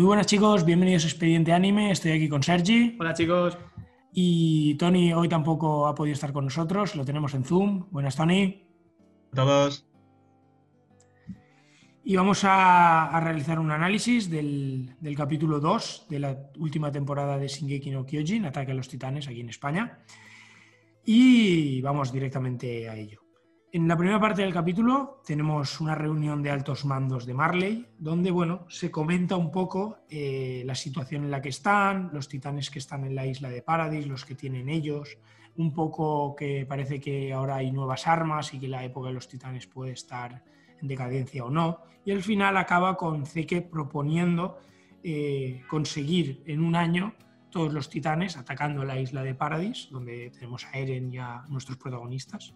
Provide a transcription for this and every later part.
Muy buenas chicos, bienvenidos a Expediente Anime, estoy aquí con Sergi. Hola chicos. Y Tony hoy tampoco ha podido estar con nosotros, lo tenemos en Zoom. Buenas Tony. A todos. Y vamos a, realizar un análisis del, del, capítulo 2 de la última temporada de Shingeki no Kyojin, Ataque a los Titanes, aquí en España. Y vamos directamente a ello. En la primera parte del capítulo tenemos una reunión de altos mandos de Marley, donde bueno, se comenta un poco eh, la situación en la que están, los titanes que están en la isla de Paradis, los que tienen ellos, un poco que parece que ahora hay nuevas armas y que la época de los titanes puede estar en decadencia o no. Y al final acaba con Zeke proponiendo eh, conseguir en un año todos los titanes atacando la isla de Paradis, donde tenemos a Eren y a nuestros protagonistas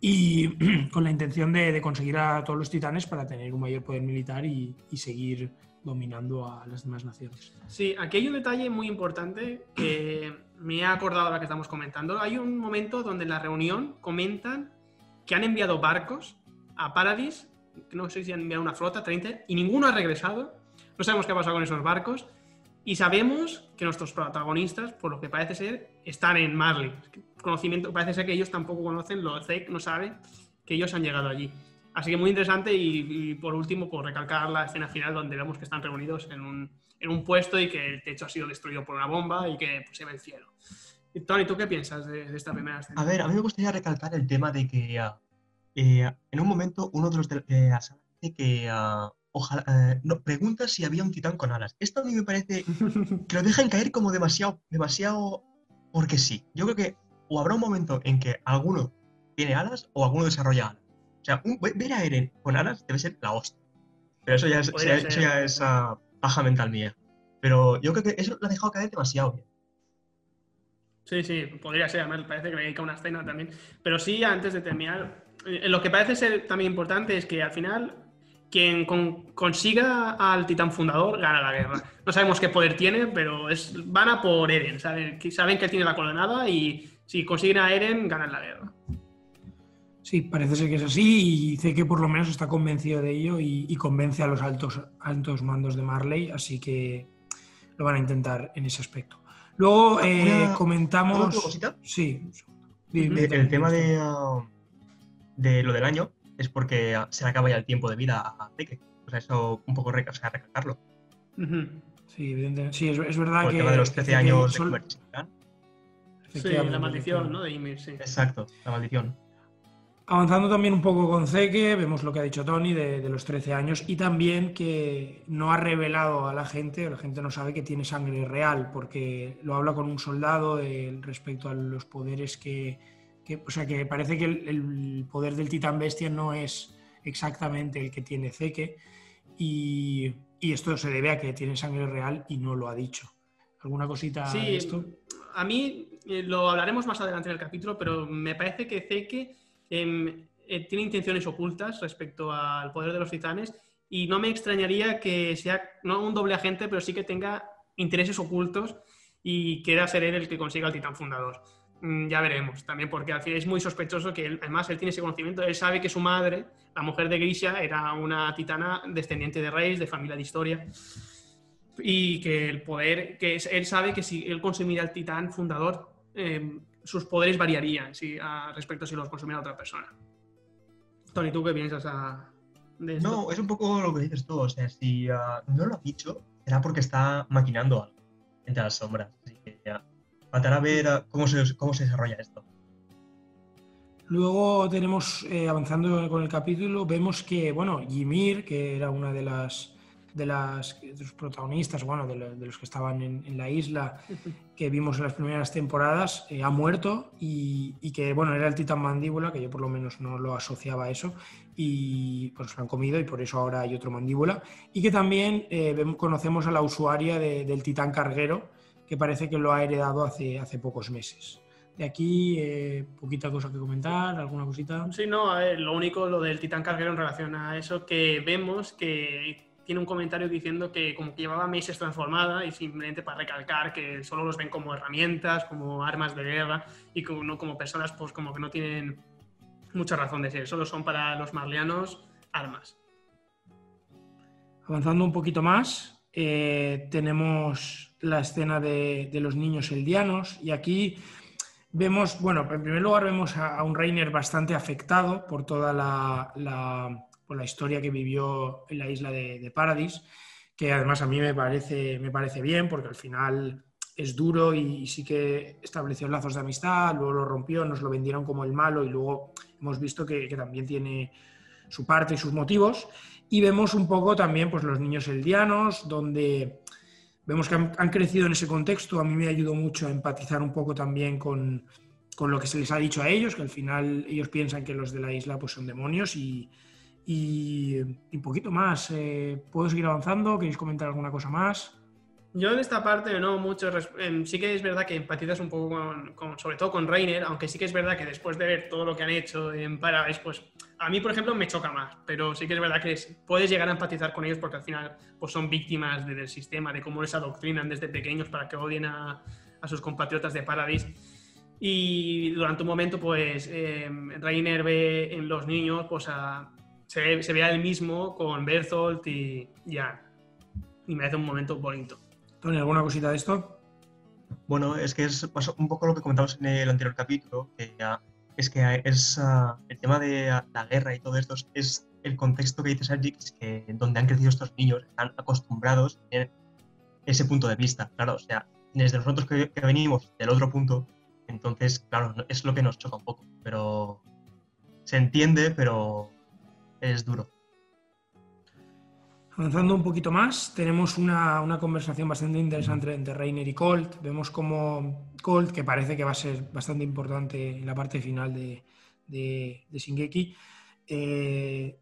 y con la intención de, conseguir a todos los titanes para tener un mayor poder militar y, seguir dominando a las demás naciones. Sí, aquí hay un detalle muy importante que me he acordado ahora que estamos comentando. Hay un momento donde en la reunión comentan que han enviado barcos a Paradis, no sé si han enviado una flota, 30, y ninguno ha regresado. No sabemos qué ha pasado con esos barcos. Y sabemos que nuestros protagonistas, por lo que parece ser, están en Marley. Conocimiento, parece ser que ellos tampoco conocen, lo Zeke no sabe que ellos han llegado allí. Así que muy interesante y, por último, por recalcar la escena final donde vemos que están reunidos en un, en un puesto y que el techo ha sido destruido por una bomba y que pues, se ve el cielo. Tony, ¿tú qué piensas de, esta primera escena? A ver, a mí me gustaría recalcar el tema de que eh, en un momento uno de los de, eh, dice que ah, ojalá, eh, no, pregunta si había un titán con alas. Esto a mí me parece que lo dejan caer como demasiado, demasiado porque sí. Yo creo que o habrá un momento en que alguno tiene alas o alguno desarrolla alas. O sea, ver a Eren con alas debe ser la hostia. Pero eso ya es, eso ya es uh, paja mental mía. Pero yo creo que eso lo ha dejado caer demasiado bien. Sí, sí, podría ser. me parece que me dedica una escena también. Pero sí, antes de terminar, eh, lo que parece ser también importante es que al final quien consiga al titán fundador gana la guerra. No sabemos qué poder tiene, pero es, van a por Eren. Saben, saben que tiene la coordenada y si consiguen a Eren, ganan la guerra. Sí, parece ser que es así y sé que por lo menos está convencido de ello y, convence a los altos, altos mandos de Marley, así que lo van a intentar en ese aspecto. Luego eh, comentamos... cosita? Sí. el tema de, uh, de lo del año, es porque se le acaba ya el tiempo de vida a Zeke. O sea, eso un poco o sea, recalcarlo. Sí, evidentemente. Sí, es, verdad que. El tema de los 13 años de Sí, la maldición, ¿no? De Ymir, sí. Exacto, la maldición. Avanzando también un poco con Zeke, vemos lo que ha dicho Tony de, de, los 13 años y también que no ha revelado a la gente, la gente no sabe que tiene sangre real, porque lo habla con un soldado respecto a los poderes que, o sea, que parece que el, poder del titán bestia no es exactamente el que tiene Zeke y, esto se debe a que tiene sangre real y no lo ha dicho. ¿Alguna cosita sí, de esto? A mí eh, lo hablaremos más adelante en el capítulo, pero me parece que Zeke em, eh, tiene intenciones ocultas respecto al poder de los titanes y no me extrañaría que sea no un doble agente, pero sí que tenga intereses ocultos y quiera ser él el que consiga el titán fundador. Mm, ya veremos también, porque al final es muy sospechoso que él, además él tiene ese conocimiento, él sabe que su madre, la mujer de Grisha, era una titana descendiente de reyes, de familia de historia, y que el poder, que él sabe que si él consumiera el titán fundador, em, sus poderes variarían si, respecto a si los consumiera otra persona. Tony, ¿tú qué piensas de esto? No, es un poco lo que dices tú, o sea, si ah, no lo ha dicho, será porque está maquinando algo entre las sombras. Así que ya Faltará ver cómo se, cómo se desarrolla esto. Luego tenemos, eh, avanzando con el capítulo, vemos que, bueno, Ymir, que era una de las de, las, los protagonistas, bueno, de, los que estaban en, la isla que vimos en las primeras temporadas, eh, ha muerto y, que, bueno, era el titán mandíbula, que yo por lo menos no lo asociaba a eso, y pues lo han comido y por eso ahora hay otro mandíbula, y que también eh, conocemos a la usuaria del titán carguero, que parece que lo ha heredado hace, hace pocos meses. De aquí, eh, poquita cosa que comentar, alguna cosita. Sí, no, lo único, lo del titán carguero en relación a eso, que vemos que tiene un comentario diciendo que como que llevaba meses transformada y simplemente para recalcar que solo los ven como herramientas, como armas de guerra y como, no como personas pues como que no tienen mucha razón de ser, solo son para los marlianos armas. Avanzando un poquito más, eh, tenemos la escena de, los niños eldianos y aquí vemos, bueno, en primer lugar vemos a, un Reiner bastante afectado por toda la, por la historia que vivió en la isla de, de Paradis, que además a mí me parece, me parece bien porque al final es duro y sí que estableció lazos de amistad, luego lo rompió, nos lo vendieron como el malo y luego hemos visto que, también tiene su parte y sus motivos. Y vemos un poco también pues, los niños eldianos, donde vemos que han, crecido en ese contexto. A mí me ayudó mucho a empatizar un poco también con, lo que se les ha dicho a ellos, que al final ellos piensan que los de la isla pues, son demonios y, y, un poquito más. Eh, ¿Puedo seguir avanzando? ¿Queréis comentar alguna cosa más? Yo en esta parte no mucho, em, sí que es verdad que empatizas un poco con, sobre todo con Rainer, aunque sí que es verdad que después de ver todo lo que han hecho en Paradise, pues a mí, por ejemplo, me choca más, pero sí que es verdad que puedes llegar a empatizar con ellos porque al final pues son víctimas del sistema, de cómo les adoctrinan desde pequeños para que odien a, sus compatriotas de Paradise. Y durante un momento, pues eh, ve en los niños, pues se, ve, se ve a él mismo con Berthold y ya. Y me hace un momento bonito. Tony, ¿alguna cosita de esto? Bueno, es que es un poco lo que comentamos en el anterior capítulo, que es que es ah, el tema de la guerra y todo esto es el contexto que dice Sergi, que donde han crecido estos niños están acostumbrados a ese punto de vista. Claro, o sea, desde nosotros que venimos del otro punto, entonces, claro, es lo que nos choca un poco, pero se entiende, pero es duro. Avanzando un poquito más, tenemos una, conversación bastante interesante entre Reiner y Colt. Vemos como Colt, que parece que va a ser bastante importante en la parte final de, de, Shingeki, eh,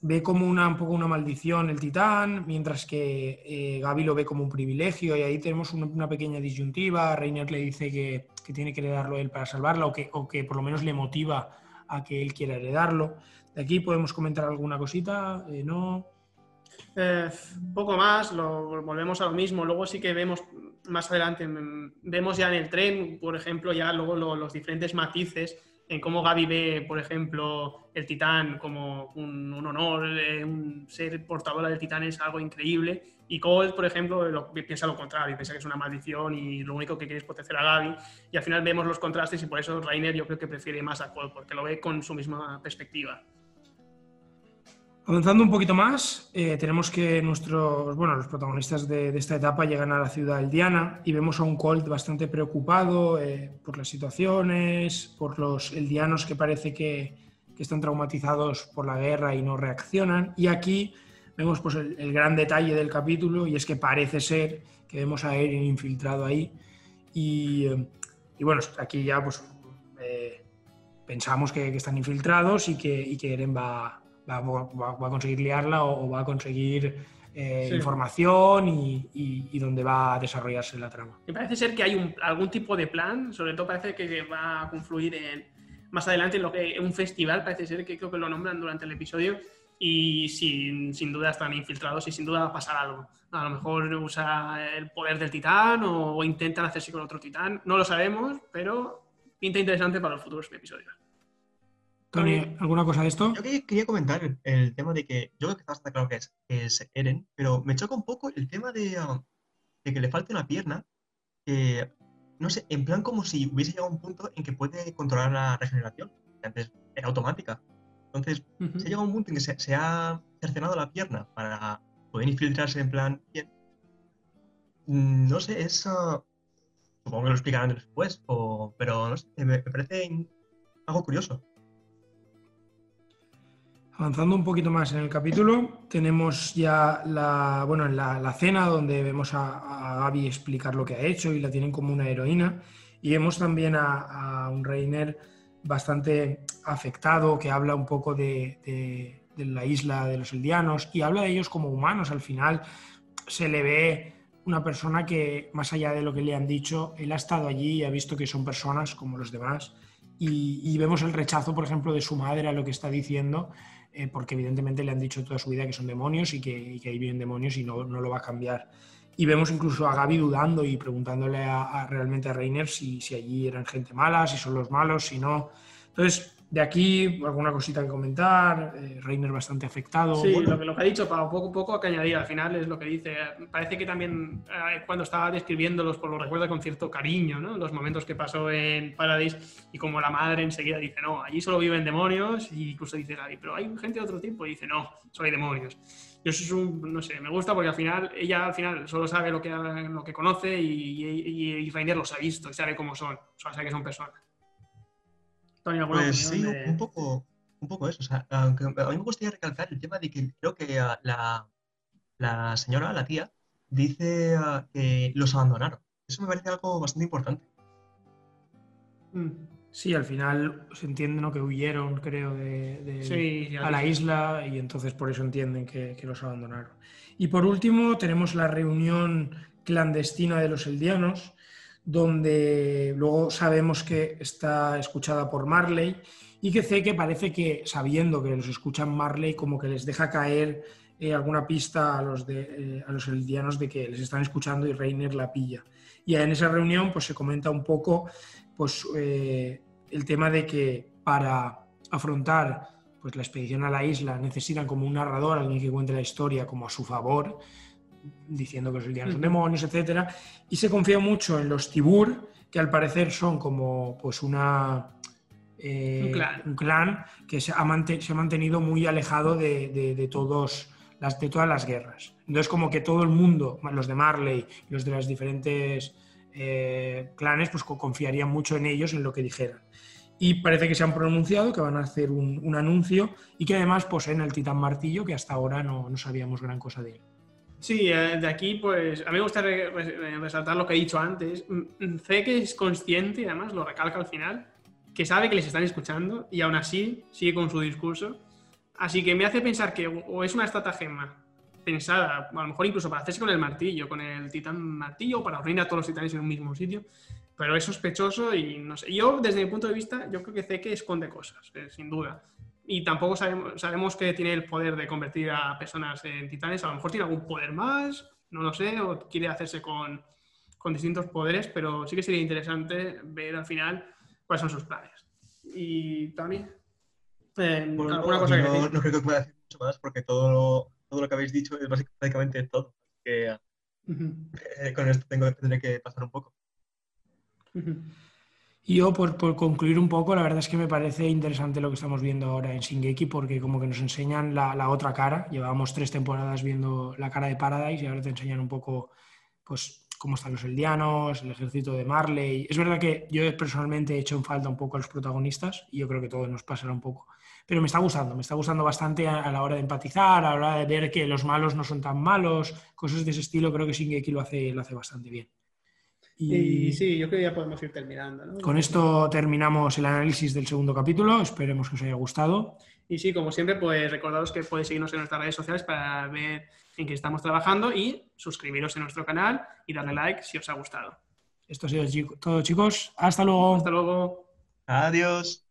ve como una, un poco una maldición el titán, mientras que eh, Gaby lo ve como un privilegio y ahí tenemos una, pequeña disyuntiva. Reiner le dice que, tiene que heredarlo él para salvarla o que, o que por lo menos le motiva a que él quiera heredarlo. De aquí podemos comentar alguna cosita, eh, ¿no? Eh, poco más, lo, volvemos a lo mismo. Luego sí que vemos más adelante, mm, vemos ya en el tren, por ejemplo, ya luego los diferentes matices en cómo Gaby ve, por ejemplo, el titán como un, honor, eh, un ser portadora del titán es algo increíble. Y Cole, por ejemplo, piensa lo contrario, piensa que es una maldición y lo único que quiere es proteger a Gaby. Y al final vemos los contrastes y por eso Rainer yo creo que prefiere más a Cole, porque lo ve con su misma perspectiva. Avanzando un poquito más, eh, tenemos que nuestros, bueno, los protagonistas de, esta etapa llegan a la ciudad eldiana y vemos a un Colt bastante preocupado eh, por las situaciones, por los eldianos que parece que, están traumatizados por la guerra y no reaccionan. Y aquí vemos pues, el, gran detalle del capítulo y es que parece ser que vemos a Eren infiltrado ahí. Y, eh, bueno, aquí ya pues, pensamos que, están infiltrados y que, y que Eren va va, a conseguir liarla o, va a conseguir eh, información y, y, dónde va a desarrollarse la trama. Me parece ser que hay un, algún tipo de plan, sobre todo parece que va a confluir en, más adelante en lo que un festival, parece ser que creo que lo nombran durante el episodio y sin, sin duda están infiltrados y sin duda va a pasar algo. A lo mejor usa el poder del titán o, o intentan hacerse con otro titán, no lo sabemos, pero pinta interesante para los futuros episodios. Tony, ¿alguna cosa de esto? Yo quería comentar el, tema de que yo creo que está bastante claro que es, Eren, pero me choca un poco el tema de, um, que le falte una pierna, que, no sé, en plan como si hubiese llegado a un punto en que puede controlar la regeneración, que antes era automática. Entonces, se ha llegado a un punto en que se, ha cercenado la pierna para poder infiltrarse en plan bien. Mm, no sé, es... Uh, supongo que lo explicarán después, pero no sé, me parece algo curioso. Avanzando un poquito más en el capítulo, tenemos ya la, bueno, la, cena donde vemos a, Gaby explicar lo que ha hecho y la tienen como una heroína. Y vemos también a, un Reiner bastante afectado que habla un poco de, la isla de los eldianos y habla de ellos como humanos. Al final se le ve una persona que, más allá de lo que le han dicho, él ha estado allí y ha visto que son personas como los demás. Y, y vemos el rechazo, por ejemplo, de su madre a lo que está diciendo eh, porque evidentemente le han dicho toda su vida que son demonios y que, ahí vienen demonios y no, lo va a cambiar. Y vemos incluso a Gaby dudando y preguntándole a, realmente a Reiner si, allí eran gente mala, si son los malos, si no. Entonces, De aquí, alguna cosita que comentar. Eh, Reiner bastante afectado. Sí, lo, que, lo, que, ha dicho, para poco poco que añadir al final es lo que dice. Parece que también eh, cuando estaba describiéndolos, pues lo recuerda con cierto cariño, ¿no? Los momentos que pasó en Paradise y como la madre enseguida dice, no, allí solo viven demonios y incluso dice Gaby, pero hay gente de otro tipo y dice, no, solo hay demonios. Y eso es un, no sé, me gusta porque al final, ella al final solo sabe lo que, lo que conoce y, y, y Reiner los ha visto y sabe cómo son, solo sabe que son personas pues sí, un, poco, un poco eso. O sea, aunque a mí me gustaría recalcar el tema de que creo que ah, la, la señora, la tía, dice ah, que los abandonaron. Eso me parece algo bastante importante. Mm. Sí, al final se entiende ¿no? que huyeron, creo, de, a la isla y entonces por eso entienden que, que, los abandonaron. Y por último tenemos la reunión clandestina de los eldianos, donde luego sabemos que está escuchada por Marley y que que parece que, sabiendo que los escuchan Marley, como que les deja caer eh, alguna pista a los, de, eh, a los eldianos de que les están escuchando y Reiner la pilla. Y en esa reunión pues, se comenta un poco pues, eh, el tema de que para afrontar pues, la expedición a la isla necesitan como un narrador, alguien que cuente la historia como a su favor, diciendo que los son demonios, etc. Y se confía mucho en los Tibur, que al parecer son como pues una... Eh, un, clan. que se ha, mantenido muy alejado de, todos, las, de todas las guerras. Entonces como que todo el mundo, los de Marley, los de las diferentes eh, clanes, pues confiarían mucho en ellos, en lo que dijeran. Y parece que se han pronunciado, que van a hacer un, anuncio y que además poseen el titán martillo, que hasta ahora no, no sabíamos gran cosa de él. Sí, eh, de aquí, pues a mí me gusta resaltar lo que he dicho antes. Sé que es consciente, además lo recalca al final, que sabe que les están escuchando y aún así sigue con su discurso. Así que me hace pensar que o es una estratagema pensada, a lo mejor incluso para hacerse con el martillo, con el titán martillo, para unir a todos los titanes en un mismo sitio, pero es sospechoso y no sé. Yo, desde mi punto de vista, yo creo que Zeke esconde cosas, eh, sin duda y tampoco sabemos, sabemos que tiene el poder de convertir a personas en titanes. A lo mejor tiene algún poder más, no lo sé, o quiere hacerse con, con distintos poderes, pero sí que sería interesante ver al final cuáles son sus planes. Y Tony, eh, ¿alguna cosa no, que decir? No creo que pueda decir mucho más porque todo lo, todo lo que habéis dicho es básicamente todo. Que, eh, con esto tengo, tendré que pasar un poco. Yo, por, concluir un poco, la verdad es que me parece interesante lo que estamos viendo ahora en Shingeki porque como que nos enseñan la, otra cara. Llevábamos tres temporadas viendo la cara de Paradise y ahora te enseñan un poco pues, cómo están los eldianos, el ejército de Marley. Es verdad que yo personalmente he hecho en falta un poco a los protagonistas y yo creo que todo nos pasará un poco. Pero me está gustando, me está gustando bastante a, la hora de empatizar, a la hora de ver que los malos no son tan malos, cosas de ese estilo, creo que Shingeki lo hace, lo hace bastante bien. Y, sí, yo creo que ya podemos ir terminando. Con esto terminamos el análisis del segundo capítulo. Esperemos que os haya gustado. Y sí, como siempre, pues recordaros que podéis seguirnos en nuestras redes sociales para ver en qué estamos trabajando y suscribiros en nuestro canal y darle like si os ha gustado. Esto ha sido todo, chicos. Hasta luego. Hasta luego. Adiós.